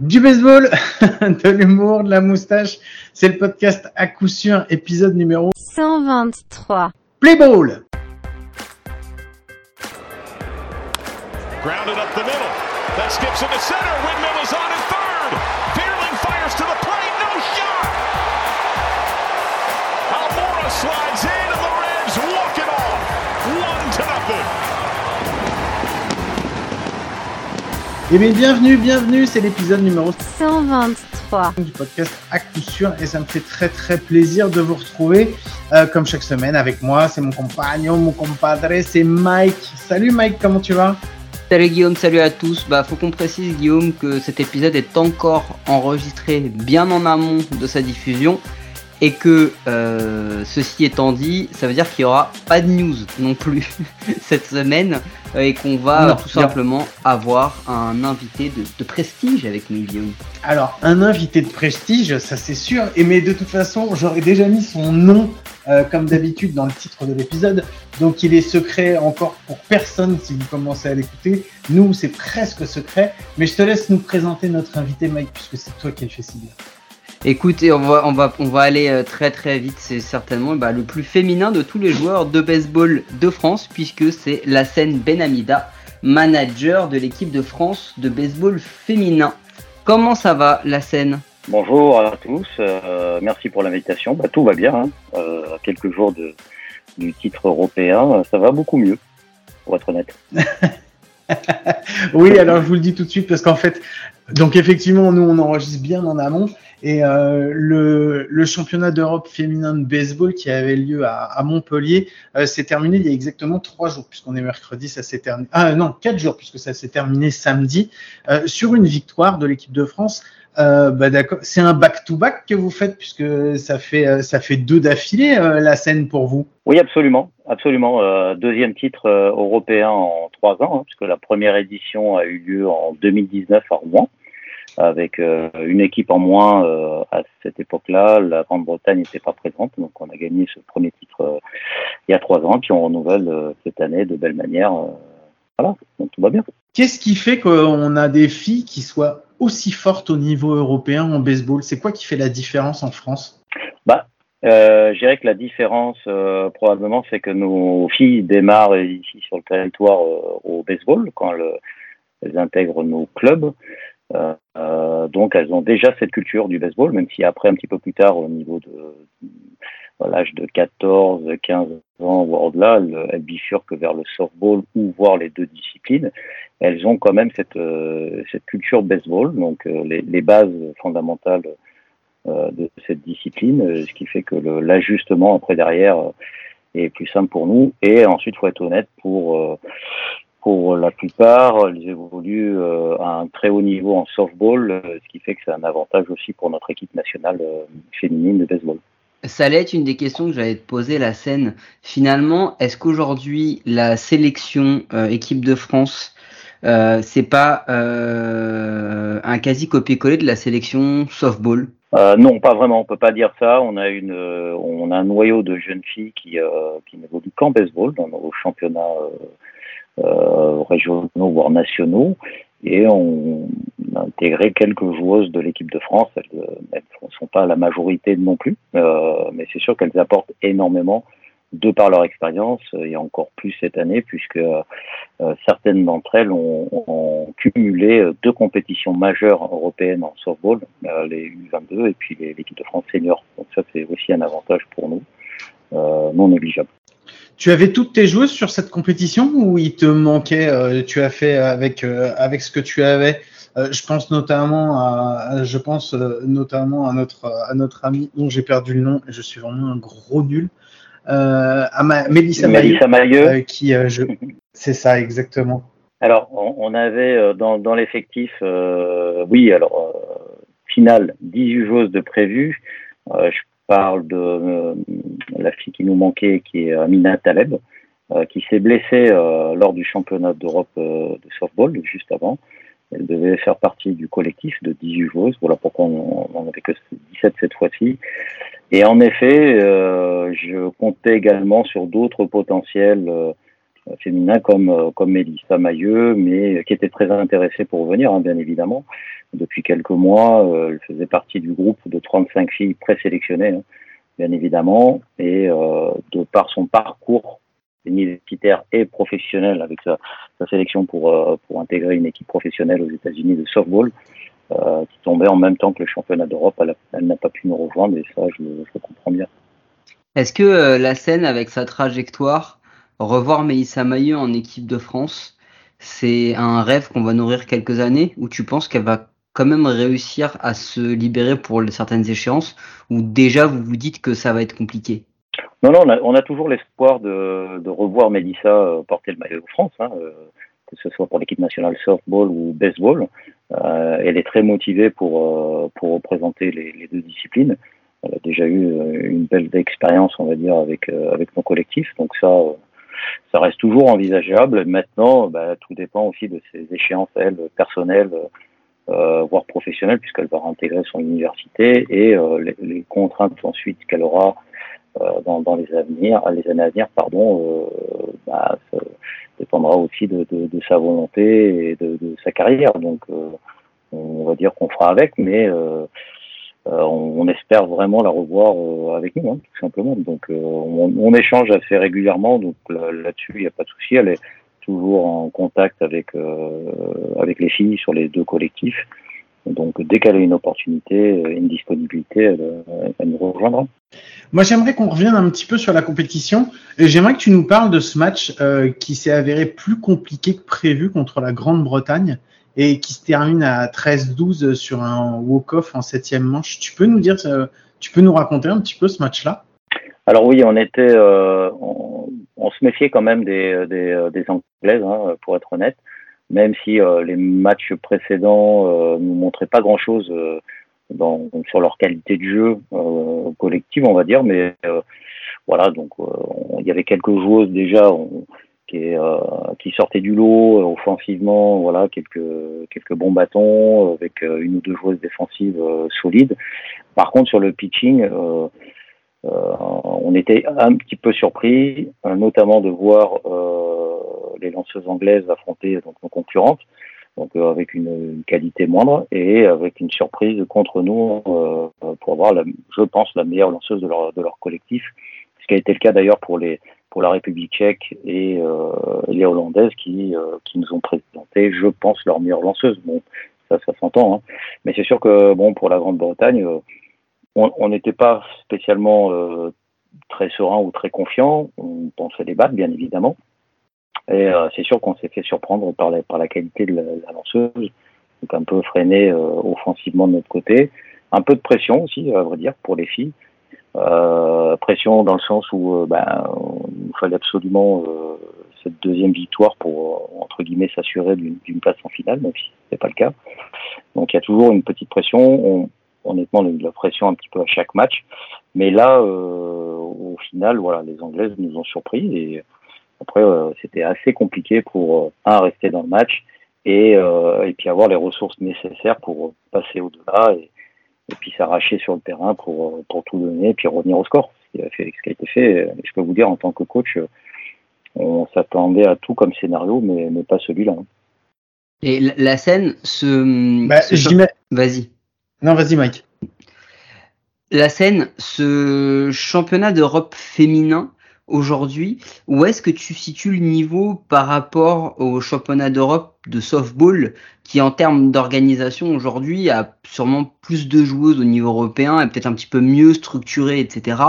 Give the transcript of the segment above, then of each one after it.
Du baseball, de l'humour, de la moustache, c'est le podcast à coup sûr, épisode numéro 123. Play Ball. Grounded up the middle. That skips into center. Windmill is on Eh bien, bienvenue, bienvenue, c'est l'épisode numéro 123. du podcast à coup sûr et ça me fait très très plaisir de vous retrouver euh, comme chaque semaine avec moi. C'est mon compagnon, mon compadre, c'est Mike. Salut Mike, comment tu vas? Salut Guillaume, salut à tous. Bah, faut qu'on précise Guillaume que cet épisode est encore enregistré bien en amont de sa diffusion et que euh, ceci étant dit, ça veut dire qu'il n'y aura pas de news non plus cette semaine euh, et qu'on va Non, tout non. simplement avoir un invité de, de prestige avec nous Guillaume. Alors, un invité de prestige, ça c'est sûr, et mais de toute façon, j'aurais déjà mis son nom euh, comme d'habitude dans le titre de l'épisode, donc il est secret encore pour personne si vous commencez à l'écouter. Nous, c'est presque secret, mais je te laisse nous présenter notre invité Mike, puisque c'est toi qui le fais si bien. Écoutez, on va, on va, on va aller euh, très très vite. C'est certainement bah, le plus féminin de tous les joueurs de baseball de France, puisque c'est la scène Benamida, manager de l'équipe de France de baseball féminin. Comment ça va, la scène Bonjour à tous, euh, merci pour l'invitation. Bah, tout va bien, hein. Euh, à quelques jours de, du titre européen, ça va beaucoup mieux, pour être honnête. Oui, alors je vous le dis tout de suite parce qu'en fait, donc effectivement, nous on enregistre bien en amont et euh, le, le championnat d'Europe féminin de baseball qui avait lieu à, à Montpellier euh, s'est terminé il y a exactement trois jours puisqu'on est mercredi, ça s'est terminé. Ah non, quatre jours puisque ça s'est terminé samedi euh, sur une victoire de l'équipe de France. Euh, bah c'est un back-to-back que vous faites puisque ça fait euh, ça fait deux d'affilée euh, la scène pour vous. Oui, absolument, absolument. Deuxième titre européen en trois ans, hein, puisque la première édition a eu lieu en 2019 à Rouen, avec euh, une équipe en moins euh, à cette époque-là. La Grande-Bretagne n'était pas présente, donc on a gagné ce premier titre euh, il y a trois ans, puis on renouvelle cette année de belle manière. voilà, donc tout va bien. Qu'est-ce qui fait qu'on a des filles qui soient aussi fortes au niveau européen en baseball? C'est quoi qui fait la différence en France? Bah, euh, je dirais que la différence euh, probablement c'est que nos filles démarrent ici sur le territoire euh, au baseball quand le- elles intègrent nos clubs. Euh, euh, donc elles ont déjà cette culture du baseball, même si après un petit peu plus tard au niveau de l'âge de 14, 15 ans voire au-delà, elles, bifurquent vers le softball ou voire les deux disciplines. Elles ont quand même cette, euh, culture baseball, donc les, bases fondamentales de cette discipline, ce qui fait que l'ajustement après derrière est plus simple pour nous. Et ensuite, faut être honnête, pour pour la plupart, elles évoluent euh, à un très haut niveau en softball, euh, ce qui fait que c'est un avantage aussi pour notre équipe nationale euh, féminine de baseball. Ça allait être une des questions que j'allais te poser, la scène. Finalement, est-ce qu'aujourd'hui, la sélection euh, équipe de France, euh, c'est pas euh, un quasi copier-coller de la sélection softball? Non, pas vraiment. On peut pas dire ça. On a une, on a un noyau de jeunes filles qui qui n'évoluent qu'en baseball dans nos championnats régionaux voire nationaux. Et on a intégré quelques joueuses de l'équipe de France. Elles ne sont pas la majorité non plus, euh, mais c'est sûr qu'elles apportent énormément de par leur expérience euh, et encore plus cette année puisque euh, certaines d'entre elles ont, ont cumulé euh, deux compétitions majeures européennes en softball, euh, les U22 et puis l'équipe de France senior. Donc ça c'est aussi un avantage pour nous, euh, non négligeable. Tu avais toutes tes joueuses sur cette compétition ou il te manquait euh, Tu as fait avec euh, avec ce que tu avais. Euh, je pense notamment à, je pense notamment à notre à notre ami dont j'ai perdu le nom. et Je suis vraiment un gros nul. À ma, Mélissa Mélissa Mailleux, qui je, c'est ça exactement. Alors, on, on avait dans, dans l'effectif, oui, alors, finale, 18 joueuses de prévues. Euh, je parle de euh, la fille qui nous manquait, qui est Amina Taleb, euh, qui s'est blessée euh, lors du championnat d'Europe euh, de softball, juste avant. Elle devait faire partie du collectif de 18 joueuses. Voilà pourquoi on n'en avait que 17 cette fois-ci. Et en effet, euh, je comptais également sur d'autres potentiels euh, féminin comme comme Mélissa Mailleux, mais qui était très intéressée pour revenir, hein, bien évidemment. Depuis quelques mois, elle faisait partie du groupe de 35 filles présélectionnées, hein, bien évidemment, et de par son parcours universitaire et professionnel avec sa, sélection pour pour intégrer une équipe professionnelle aux États-Unis de softball, euh, qui tombait en même temps que le championnat d'Europe. Elle, n'a pas pu nous rejoindre et ça, je, je comprends bien. Est-ce que euh, la scène, avec sa trajectoire, revoir Mélissa Maillot en équipe de France, c'est un rêve qu'on va nourrir quelques années ou tu penses qu'elle va quand même réussir à se libérer pour certaines échéances ou déjà vous vous dites que ça va être compliqué? Non, non, on a, toujours l'espoir de, revoir Mélissa euh, porter le maillot de France. Hein, que ce soit pour l'équipe nationale softball ou baseball. Euh, elle est très motivée pour, euh, pour représenter les, les, deux disciplines. Elle a déjà eu euh, une belle expérience, on va dire, avec, avec mon collectif. Donc ça, ça reste toujours envisageable. Maintenant, bah, tout dépend aussi de ses échéances, elle, personnelles, euh, voire professionnelles, puisqu'elle va intégrer son université et euh, les, les, contraintes ensuite qu'elle aura euh, dans, dans, les, années à venir, pardon, bah, ça, dépendra aussi de, de, de, sa volonté et de, de sa carrière. Donc, euh, on va dire qu'on fera avec, mais euh, euh on, on, espère vraiment la revoir euh, avec nous, hein, tout simplement. Donc, euh, on, échange assez régulièrement, donc là-dessus, il n'y a pas de souci. Elle est toujours en contact avec avec les filles sur les deux collectifs. Donc, dès qu'elle a une opportunité, une disponibilité, elle, nous rejoindra. Moi, j'aimerais qu'on revienne un petit peu sur la compétition. J'aimerais que tu nous parles de ce match euh, qui s'est avéré plus compliqué que prévu contre la Grande-Bretagne et qui se termine à 13-12 sur un walk-off en septième manche. Tu peux nous dire, euh, tu peux nous raconter un petit peu ce match-là? Alors oui, on était, euh, on, se méfiait quand même des, des, des Anglaises, hein, pour être honnête, même si euh, les matchs précédents euh, nous montraient pas grand-chose sur leur qualité de jeu euh, collective, on va dire. Mais euh, voilà, donc euh, il y avait quelques joueuses déjà qui, qui sortaient du lot offensivement, voilà, quelques quelques bons bâtons avec une ou deux joueuses défensives solides. Par contre, sur le pitching, euh, on était un petit peu surpris, notamment de voir euh, les lanceuses anglaises affronter nos concurrentes donc euh, avec une, qualité moindre et avec une surprise contre nous euh, pour avoir, je pense, la meilleure lanceuse de leur collectif, ce qui a été le cas d'ailleurs pour les pour la République tchèque et euh, les Hollandaises qui, euh, qui nous ont présenté, je pense, leur meilleure lanceuse. Bon, ça, ça s'entend, hein. mais c'est sûr que bon pour la Grande-Bretagne, euh, on n'était pas spécialement très serein ou très confiant. On pensait les bien évidemment. Et c'est sûr qu'on s'est fait surprendre par la, par la qualité de la, la lanceuse, donc un peu freiné offensivement de notre côté. Un peu de pression aussi, à vrai dire, pour les filles. Euh, pression dans le sens où euh, ben, il fallait absolument euh, cette deuxième victoire pour, entre guillemets, s'assurer d'une place en finale, même si ce pas le cas. Donc il y a toujours une petite pression. On, honnêtement, on a eu de la pression un petit peu à chaque match. Mais là, au final, voilà, les Anglaises nous ont surpris et après, euh, c'était assez compliqué pour, euh, un, rester dans le match et, euh, et puis avoir les ressources nécessaires pour passer au-delà et, et puis s'arracher sur le terrain pour, pour tout donner et puis revenir au score. Ce qui a, fait, ce qui a été fait, je peux vous dire, en tant que coach, on s'attendait à tout comme scénario, mais, mais pas celui-là. Hein. Et la scène se. Bah, se... Mets... Vas-y. Non, vas-y, Mike. La scène, ce championnat d'Europe féminin, aujourd'hui, où est-ce que tu situes le niveau par rapport au championnat d'Europe de softball qui en termes d'organisation aujourd'hui a sûrement plus de joueuses au niveau européen et peut-être un petit peu mieux structuré, etc.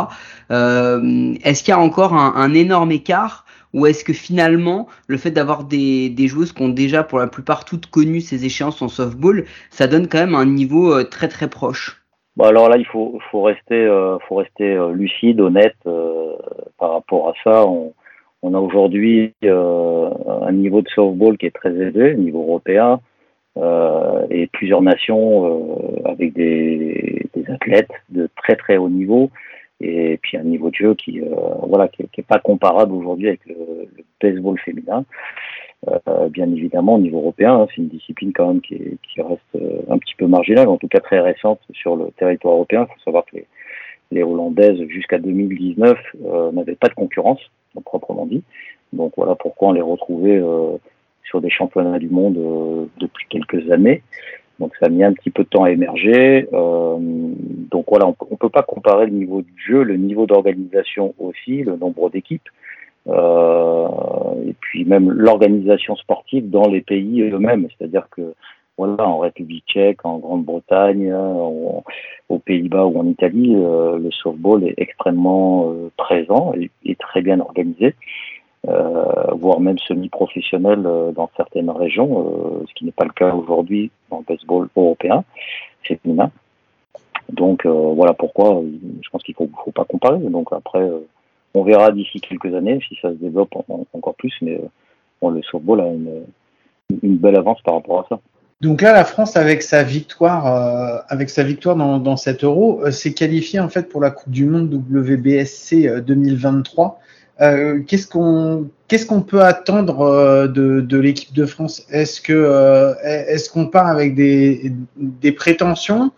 Euh, est-ce qu'il y a encore un, un énorme écart ou est-ce que finalement le fait d'avoir des, des joueuses qui ont déjà pour la plupart toutes connu ces échéances en softball, ça donne quand même un niveau euh, très très proche? Bon alors là, il faut, faut rester, euh, faut rester euh, lucide, honnête euh, par rapport à ça. On, on a aujourd'hui euh, un niveau de softball qui est très élevé, niveau européen, euh, et plusieurs nations avec des, des, athlètes de très très haut niveau, et puis un niveau de jeu qui, voilà, qui, qui est pas comparable aujourd'hui avec le, le, baseball féminin. Euh, bien évidemment au niveau européen. Hein, c'est une discipline quand même qui, qui reste euh, un petit peu marginale, en tout cas très récente sur le territoire européen. Il faut savoir que les, les Hollandaises, jusqu'à 2019, euh, n'avaient pas de concurrence, proprement dit. Donc voilà pourquoi on les retrouvait sur des championnats du monde depuis quelques années. Donc ça a mis un petit peu de temps à émerger. donc voilà, on ne peut pas comparer le niveau du jeu, le niveau d'organisation aussi, le nombre d'équipes. Euh, et puis même l'organisation sportive dans les pays eux-mêmes. C'est-à-dire que voilà, en République tchèque, en Grande-Bretagne, aux Pays-Bas ou en Italie, euh, le softball est extrêmement euh, présent et, très bien organisé, euh, voire même semi-professionnel dans certaines régions, ce qui n'est pas le cas aujourd'hui dans le baseball européen féminin. Donc voilà pourquoi je pense qu'il ne faut, faut, pas comparer. Donc après, on verra d'ici quelques années si ça se développe encore plus, mais bon, le softball a une, belle avance par rapport à ça. Donc là, la France, avec sa victoire, euh, avec sa victoire dans, cet Euro, euh, s'est qualifiée en fait pour la Coupe du Monde WBSC 2023. Euh, qu'est-ce qu'on peut attendre de, l'équipe de France? Est-ce qu'on part avec des, prétentions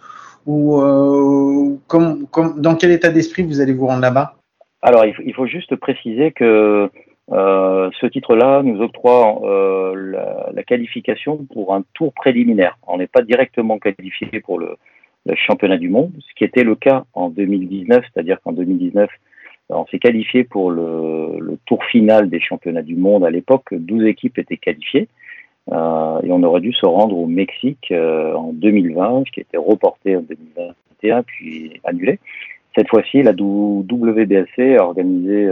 ou dans quel état d'esprit vous allez vous rendre là-bas? Alors il faut juste préciser que euh, ce titre-là nous octroie euh, la, qualification pour un tour préliminaire. On n'est pas directement qualifié pour le, championnat du monde, ce qui était le cas en 2019, c'est-à-dire qu'en 2019, on s'est qualifié pour le, tour final des championnats du monde. À l'époque, 12 équipes étaient qualifiées euh, et on aurait dû se rendre au Mexique en 2020, ce qui été reporté en 2021 puis annulé. Cette fois-ci, la WBSC a organisé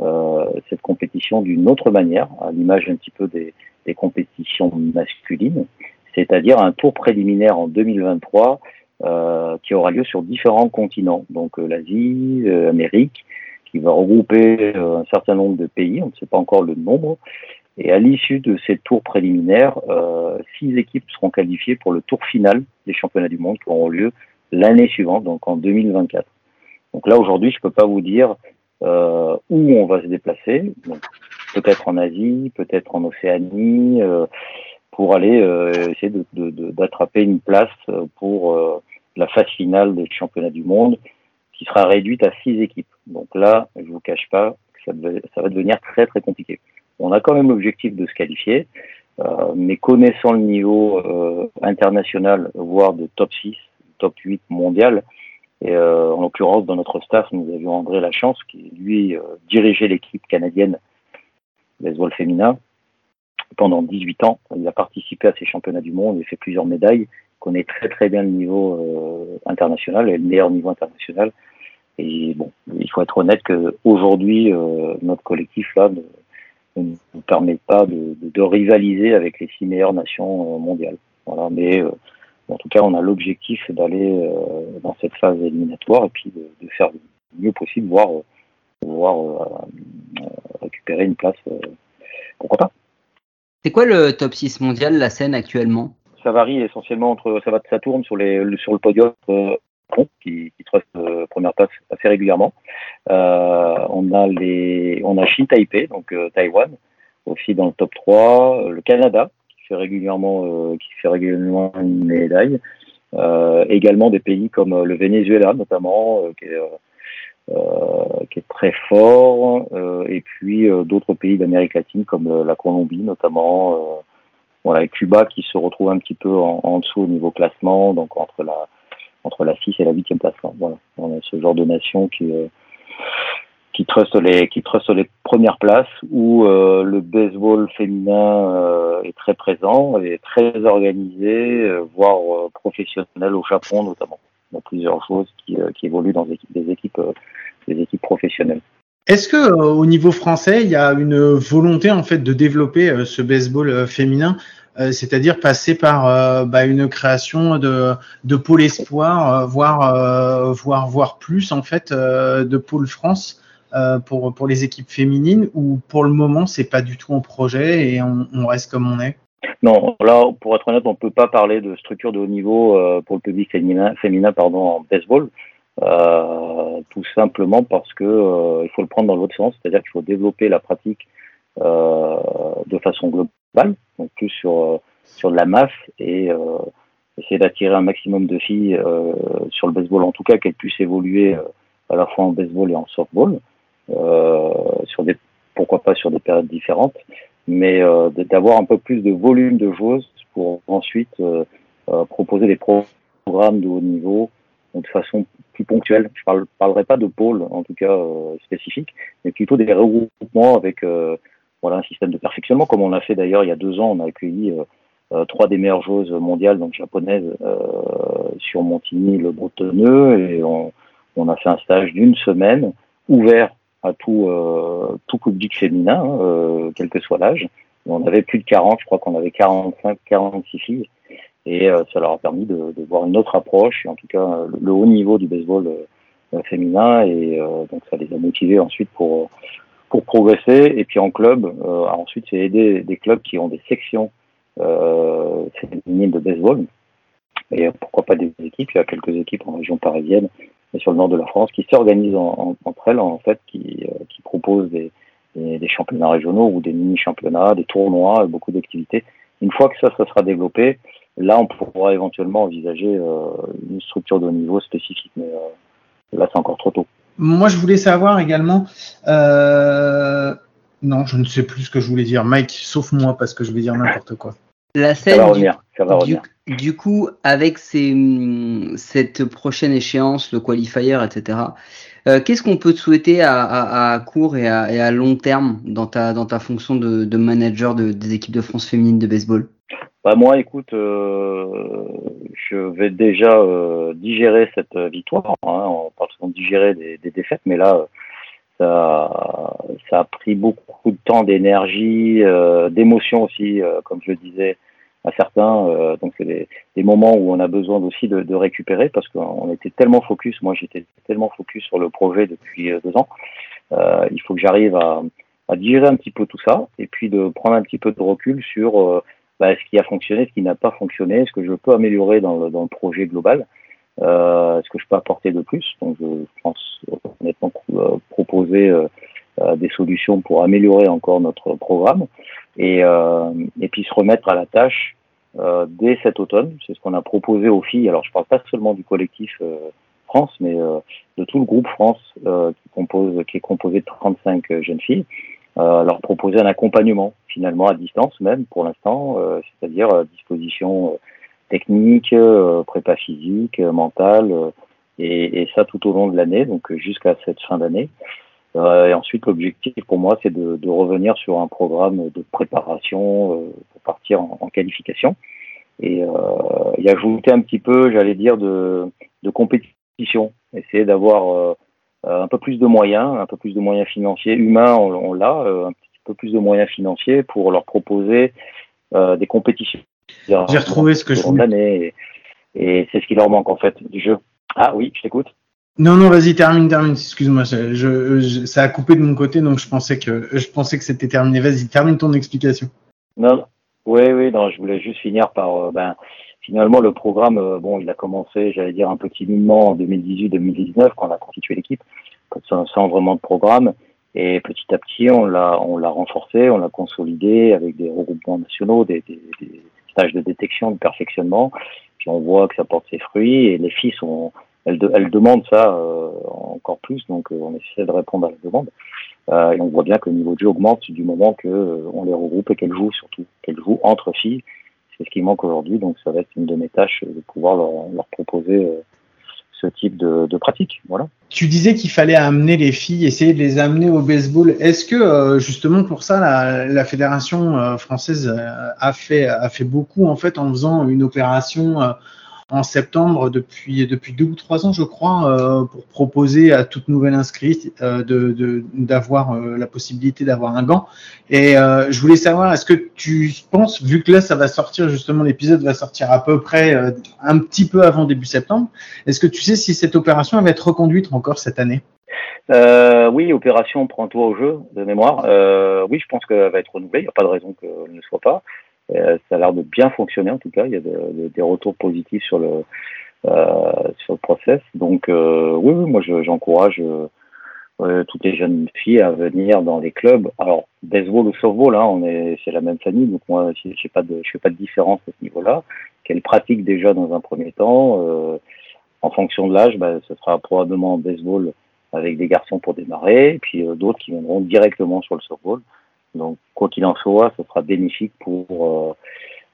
euh, cette compétition d'une autre manière, à l'image un petit peu des, des compétitions masculines, c'est-à-dire un tour préliminaire en 2023 euh, qui aura lieu sur différents continents, donc euh, l'Asie, l'Amérique, qui va regrouper un certain nombre de pays, on ne sait pas encore le nombre, et à l'issue de ces tours préliminaires, euh, six équipes seront qualifiées pour le tour final des championnats du monde qui auront lieu l'année suivante, donc en 2024. Donc là, aujourd'hui, je peux pas vous dire euh, où on va se déplacer, peut-être en Asie, peut-être en Océanie, euh, pour aller euh, essayer d'attraper de, de, une place pour euh, la phase finale des championnats du monde, qui sera réduite à six équipes. Donc là, je vous cache pas que ça, ça va devenir très très compliqué. On a quand même l'objectif de se qualifier, euh, mais connaissant le niveau international, voire de top 6, top 8 mondial, et euh, en l'occurrence, dans notre staff, nous avions André Lachance, qui lui euh, dirigeait l'équipe canadienne baseball féminin pendant 18 ans. Il a participé à ces championnats du monde, il a fait plusieurs médailles, connaît très très bien le niveau euh, international et le meilleur niveau international. Et bon, il faut être honnête qu'aujourd'hui, notre collectif là ne, nous permet pas de, de, rivaliser avec les six meilleures nations mondiales. Voilà, mais en tout cas, on a l'objectif d'aller euh, dans cette phase éliminatoire et puis de, faire le mieux possible, voire, voir euh, récupérer une place. Euh, pourquoi pas C'est quoi le top 6 mondial, la scène actuellement? Ça varie essentiellement entre. Ça, va, ça tourne sur, les, sur le podium. qui, qui trust première place assez régulièrement. on a les, on a Shin Taipei, donc Taïwan, aussi dans le top 3, le Canada, régulièrement, euh, qui fait régulièrement une médaille. Euh, également des pays comme euh, le Venezuela notamment, qui est, très fort, et puis d'autres pays d'Amérique latine comme la Colombie notamment, voilà, et Cuba qui se retrouve un petit peu en, dessous au niveau classement, donc entre la entre la 6 et la 8e place. Voilà, on a ce genre de nation qui qui les qui les premières places où euh, le baseball féminin euh, est très présent et très organisé, euh, voire professionnel au Japon notamment. Il y a plusieurs choses qui, évoluent dans des équipes des équipes, des équipes professionnelles. Est-ce que au niveau français, il y a une volonté en fait de développer ce baseball féminin, c'est-à-dire passer par bah, une création de, de pôle espoir, voire voire voire plus en fait de pôle France? Euh, pour, les équipes féminines ou pour le moment c'est pas du tout en projet et on, reste comme on est? Non, là pour être honnête, on peut pas parler de structure de haut niveau euh, pour le public féminin, féminin pardon, en baseball. Euh, tout simplement parce que il faut le prendre dans l'autre sens, c'est-à-dire qu'il faut développer la pratique de façon globale, donc plus sur sur de la masse et essayer d'attirer un maximum de filles sur le baseball, en tout cas qu'elles puissent évoluer à la fois en baseball et en softball. Euh, sur des pourquoi pas sur des périodes différentes, mais d'avoir un peu plus de volume de joueuses pour ensuite proposer des programmes de haut niveau de façon plus ponctuelle. Je ne parlerai pas de pôle, en tout cas spécifique, mais plutôt des regroupements avec voilà un système de perfectionnement, comme on l'a fait d'ailleurs il y a deux ans. On a accueilli euh, trois des meilleures joueuses mondiales, donc japonaises, euh, sur Montigny, le Bretonneux, et on, on, a fait un stage d'une semaine ouvert à tout, euh, tout public féminin, hein, quel que soit l'âge. On avait plus de 40, je crois qu'on avait 45, 46 filles. Et ça leur a permis de, voir une autre approche, et en tout cas le, haut niveau du baseball féminin. Et donc ça les a motivés ensuite pour, pour progresser. Et puis en club, ensuite c'est aider des clubs qui ont des sections euh, féminine de baseball. Et pourquoi pas des équipes Il y a quelques équipes en région parisienne et sur le nord de la France qui s'organisent entre elles, en fait, qui, euh, proposent des, championnats régionaux ou des mini-championnats, des tournois, beaucoup d'activités. Une fois que ça, sera développé, là, on pourra éventuellement envisager euh, une structure de niveau spécifique. Mais euh, là, c'est encore trop tôt. Moi, je voulais savoir également, non, je ne sais plus ce que je voulais dire. Mike, sauf moi, parce que je vais dire n'importe quoi. La scène, ça va revenir, ça va du, du, coup, avec ces, cette prochaine échéance, le qualifier, etc., euh, qu'est-ce qu'on peut te souhaiter à, à, à court et à, et à, long terme dans ta, dans ta fonction de, de manager de, des équipes de France féminine de baseball? Bah moi, écoute, euh, je vais déjà euh, digérer cette victoire. Hein, on parle souvent de digérer des, des défaites, mais là, ça, a pris beaucoup de temps, d'énergie, euh, d'émotion aussi, euh, comme je le disais à certains. Euh, donc c'est des, des, moments où on a besoin aussi de, récupérer parce qu'on était tellement focus. Moi, j'étais tellement focus sur le projet depuis deux ans. il faut que j'arrive à, digérer un petit peu tout ça et puis de prendre un petit peu de recul sur bah, ce qui a fonctionné, ce qui n'a pas fonctionné, ce que je peux améliorer dans le projet global. Euh, ce que je peux apporter de plus. Donc, je pense honnêtement euh, proposer euh, des solutions pour améliorer encore notre programme et, et puis se remettre à la tâche dès cet automne. C'est ce qu'on a proposé aux filles. Alors, je parle pas seulement du collectif France, mais de tout le groupe France qui, compose, qui est composé de 35 jeunes filles. leur proposer un accompagnement finalement à distance même pour l'instant, c'est-à-dire à disposition technique, euh, prépa physique, euh, mentale, euh, et, ça tout au long de l'année, donc jusqu'à cette fin d'année. et ensuite, l'objectif pour moi, c'est de, revenir sur un programme de préparation pour partir en, qualification. Et, et, ajouter un petit peu, j'allais dire, de, compétition, essayer d'avoir un peu plus de moyens, un peu plus de moyens financiers, humains, on l'a, un petit peu plus de moyens financiers pour leur proposer des compétitions j'ai retrouvé ce que je voulais. Et, c'est ce qui leur manque en fait du jeu. Ah oui, je t'écoute. Non, non, vas-y, termine, termine. Excuse-moi, je, ça a coupé de mon côté, donc je pensais que je pensais que c'était terminé. Vas-y, termine ton explication. Non, oui, oui, non, je voulais juste finir par, euh, ben, finalement, le programme, euh, bon, il a commencé, j'allais dire un peu timidement en 2018-2019 quand on a constitué l'équipe, sans, sans vraiment de programme. Et petit à petit, on l'a, on l'a renforcé, on l'a consolidé avec des regroupements nationaux, des, des, des stage de détection, de perfectionnement. Puis on voit que ça porte ses fruits et les filles sont, elles, elles demandent ça euh, encore plus, donc euh, on essaie de répondre à la demande. Euh, et on voit bien que le niveau de jeu augmente du moment que euh, on les regroupe et qu'elles jouent surtout, qu'elles jouent entre filles. C'est ce qui manque aujourd'hui, donc ça va être une de mes tâches de pouvoir leur, leur proposer ce type de, pratique. Voilà. Tu disais qu'il fallait amener les filles, essayer de les amener au baseball. Est-ce que euh, justement pour ça, la, la fédération euh, française euh, a fait a fait beaucoup en fait en faisant une opération en septembre depuis depuis deux ou trois ans, je crois, euh, pour proposer à toute nouvelle inscrite euh, de d'avoir euh, la possibilité d'avoir un gant. Et je voulais savoir, est-ce que tu penses, vu que là ça va sortir justement, l'épisode va sortir à peu près un petit peu avant début septembre, est-ce que tu sais si cette opération va être reconduite encore cette année? Oui, opération prends-toi au jeu de mémoire. oui, je pense qu'elle va être renouvelée. Il n'y a pas de raison qu'elle ne soit pas. Euh, ça a l'air de bien fonctionner en tout cas. Il y a de, des retours positifs sur le euh, sur le process. Donc euh, oui, oui, moi j'encourage euh, toutes les jeunes filles à venir dans les clubs. Alors baseball ou softball, hein, on est c'est la même famille, donc moi je fais pas de différence à ce niveau-là. Qu'elles pratiquent déjà dans un premier temps. en fonction de l'âge, bah, ce sera probablement baseball avec des garçons pour démarrer, et puis d'autres qui viendront directement sur le softball. Donc, quoi qu'il en soit, ce sera bénéfique pour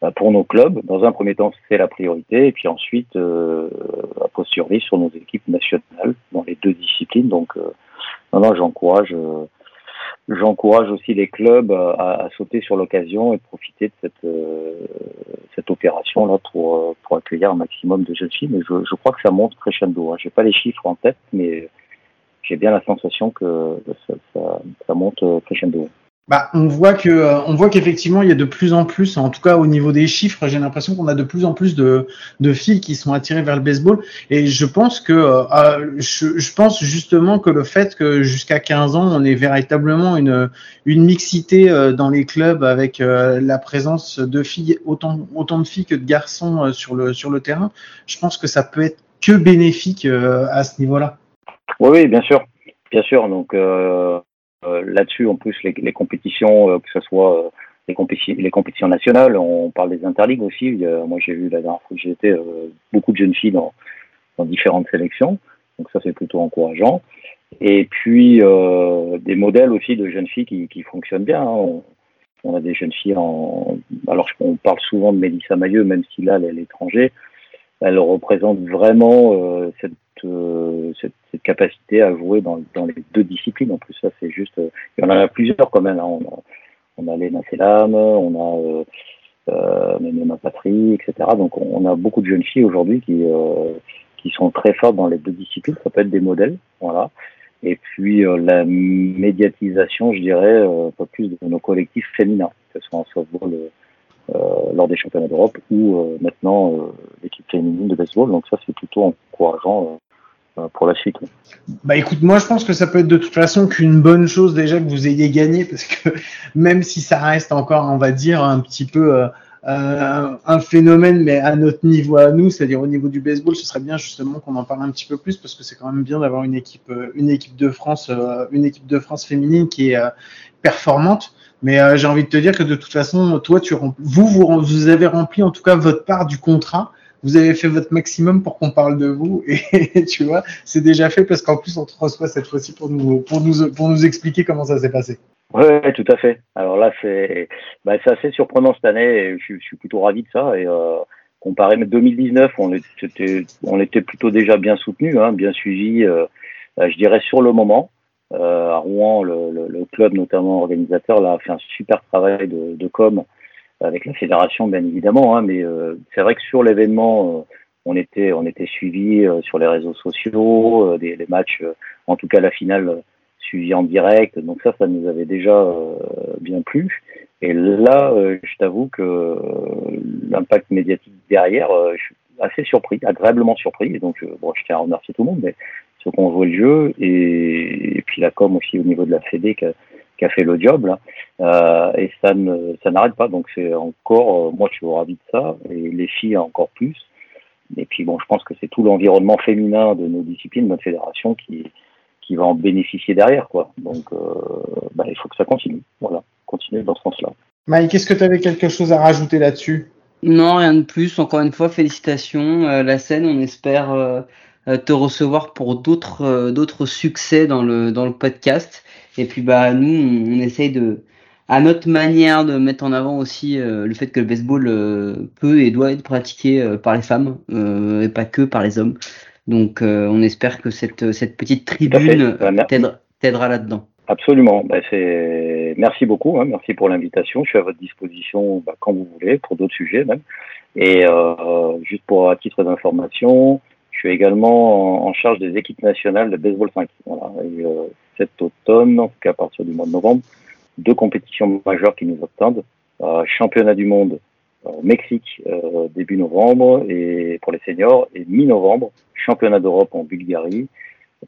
bah, pour nos clubs. Dans un premier temps, c'est la priorité, et puis ensuite, euh, a posteriori, sur nos équipes nationales dans les deux disciplines. Donc, euh, non, non, j'encourage, euh, j'encourage aussi les clubs à, à sauter sur l'occasion et profiter de cette euh, cette opération là pour pour accueillir un maximum de jeunes filles. Mais je, je crois que ça monte crescendo. Hein. J'ai pas les chiffres en tête, mais j'ai bien la sensation que ça, ça, ça monte crescendo bah, on voit que euh, on voit qu'effectivement il y a de plus en plus, en tout cas au niveau des chiffres, j'ai l'impression qu'on a de plus en plus de, de filles qui sont attirées vers le baseball. Et je pense que euh, euh, je, je, pense justement que le fait que jusqu'à 15 ans on ait véritablement une une mixité dans les clubs avec la présence de filles autant autant de filles que de garçons sur le sur le terrain, je pense que ça peut être que bénéfique à ce niveau-là. Oui, oui, bien sûr, bien sûr. Donc euh, euh, là-dessus, en plus, les, les compétitions, euh, que ce soit euh, les, compétitions, les compétitions nationales, on parle des interligues aussi. moi, j'ai vu la dernière fois que j'ai été beaucoup de jeunes filles dans, dans différentes sélections. Donc ça, c'est plutôt encourageant. Et puis, euh, des modèles aussi de jeunes filles qui, qui fonctionnent bien. Hein. On, a des jeunes filles en... Alors, on parle souvent de Mélissa Mailleux, même si là, elle est à l'étranger. Elle représente vraiment euh, cette euh, cette, cette, capacité à jouer dans, dans, les deux disciplines. En plus, ça, c'est juste. Euh, il y en a plusieurs quand même. Hein. On, a, on a Léna Selam, on a euh, euh, Patrie, etc. Donc, on, a beaucoup de jeunes filles aujourd'hui qui, euh, qui sont très fortes dans les deux disciplines. Ça peut être des modèles. Voilà. Et puis, euh, la médiatisation, je dirais, pas plus de nos collectifs féminins, que ce soit en softball. Euh, lors des championnats d'Europe ou euh, maintenant euh, l'équipe féminine de baseball. Donc ça, c'est plutôt encourageant pour la suite. Bah écoute, moi je pense que ça peut être de toute façon qu'une bonne chose déjà que vous ayez gagné parce que même si ça reste encore, on va dire, un petit peu euh, un phénomène, mais à notre niveau à nous, c'est-à-dire au niveau du baseball, ce serait bien justement qu'on en parle un petit peu plus parce que c'est quand même bien d'avoir une équipe, une équipe de France, une équipe de France féminine qui est performante. Mais euh, j'ai envie de te dire que de toute façon, toi, tu vous, vous, vous avez rempli en tout cas votre part du contrat. Vous avez fait votre maximum pour qu'on parle de vous et tu vois, c'est déjà fait parce qu'en plus on te reçoit cette fois-ci pour nous pour nous pour nous expliquer comment ça s'est passé. Oui, tout à fait. Alors là, c'est bah, assez surprenant cette année. Et je, suis plutôt ravi de ça. Et euh, comparé à 2019, on était on était plutôt déjà bien soutenu, hein, bien suivi. Euh, je dirais sur le moment. Euh, à Rouen, le, club notamment organisateur là, a fait un super travail de com avec la fédération bien évidemment, hein, mais euh, c'est vrai que sur l'événement, euh, on était on était suivi euh, sur les réseaux sociaux, euh, des, les matchs, en tout cas la finale suivi en direct, donc ça ça nous avait déjà bien plu. Et là, je t'avoue que l'impact médiatique derrière, je suis assez surpris, agréablement surpris. Et donc, bon, je tiens à remercier tout le monde, mais ceux qui ont joué le jeu et, et, puis la com aussi au niveau de la Fédé qui a, qui a fait le job là. Euh, et ça ne ça n'arrête pas donc c'est encore euh, moi je suis ravi de ça et les filles encore plus. Et puis bon je pense que c'est tout l'environnement féminin de nos disciplines, de notre fédération qui qui va en bénéficier derrière quoi. Donc euh, bah, il faut que ça continue. Voilà, continuer dans ce sens-là. Mike, est-ce que tu avais quelque chose à rajouter là-dessus? Non, rien de plus. Encore une fois, félicitations. Euh, la scène, on espère te recevoir pour d'autres euh, d'autres succès dans le dans le podcast. Et puis bah nous on, essaye de à notre manière de mettre en avant aussi euh, le fait que le baseball euh, peut et doit être pratiqué euh, par les femmes et pas que par les hommes. Donc on espère que cette cette petite tribune t'aidera là-dedans. Absolument. Bah, c'est merci beaucoup. Hein. Merci pour l'invitation. Je suis à votre disposition bah, quand vous voulez pour d'autres sujets même. Et juste pour à titre d'information, je suis également en, charge des équipes nationales de baseball 5. Voilà. Et, euh, cet automne, en tout cas à partir du mois de novembre, deux compétitions majeures qui nous attendent. Euh, championnat du monde au euh, Mexique euh, début novembre et pour les seniors et mi-novembre, championnat d'Europe en Bulgarie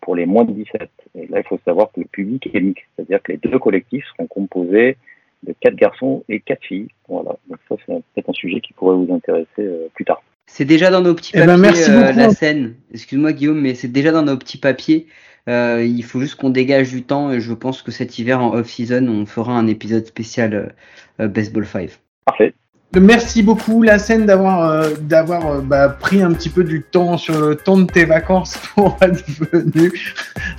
pour les moins de 17. Et là, il faut savoir que le public est mixte, c'est-à-dire que les deux collectifs seront composés de quatre garçons et quatre filles. Voilà. Donc ça, c'est peut-être un sujet qui pourrait vous intéresser euh, plus tard. C'est déjà dans nos petits papiers, eh ben euh, la scène. Excuse-moi Guillaume, mais c'est déjà dans nos petits papiers. Euh, il faut juste qu'on dégage du temps et je pense que cet hiver en off-season, on fera un épisode spécial euh, Baseball 5. Parfait. Merci beaucoup la scène d'avoir euh, d'avoir euh, bah, pris un petit peu du temps sur le temps de tes vacances pour être venu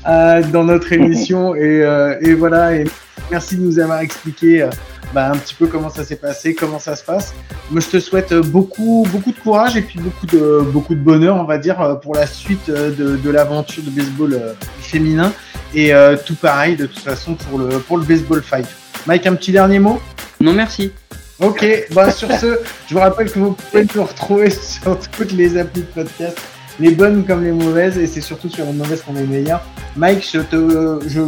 euh, dans notre émission et, euh, et, voilà et merci de nous avoir expliqué bah, un petit peu comment ça s'est passé, comment ça se passe. Moi je te souhaite beaucoup beaucoup de courage et puis beaucoup de beaucoup de bonheur on va dire pour la suite de, de l'aventure de baseball féminin et tout pareil de toute façon pour le pour le baseball fight. Mike un petit dernier mot? Non merci. Ok, bah sur ce, je vous rappelle que vous pouvez nous retrouver sur toutes les applis de podcast, les bonnes comme les mauvaises, et c'est surtout sur les mauvaises qu'on est meilleur. Mike, je, te, je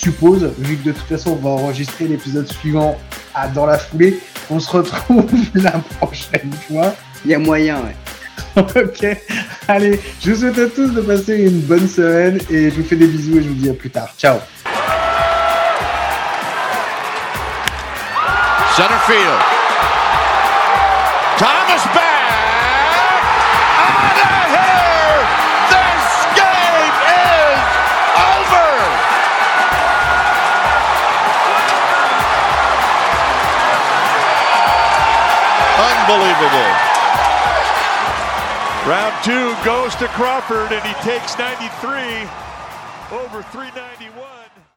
suppose, vu que de toute façon on va enregistrer l'épisode suivant à, dans la foulée, on se retrouve la prochaine fois. Il y a moyen, ouais. ok, allez, je vous souhaite à tous de passer une bonne semaine et je vous fais des bisous et je vous dis à plus tard. Ciao. Center field. Goes to Crawford, and he takes 93 over 391.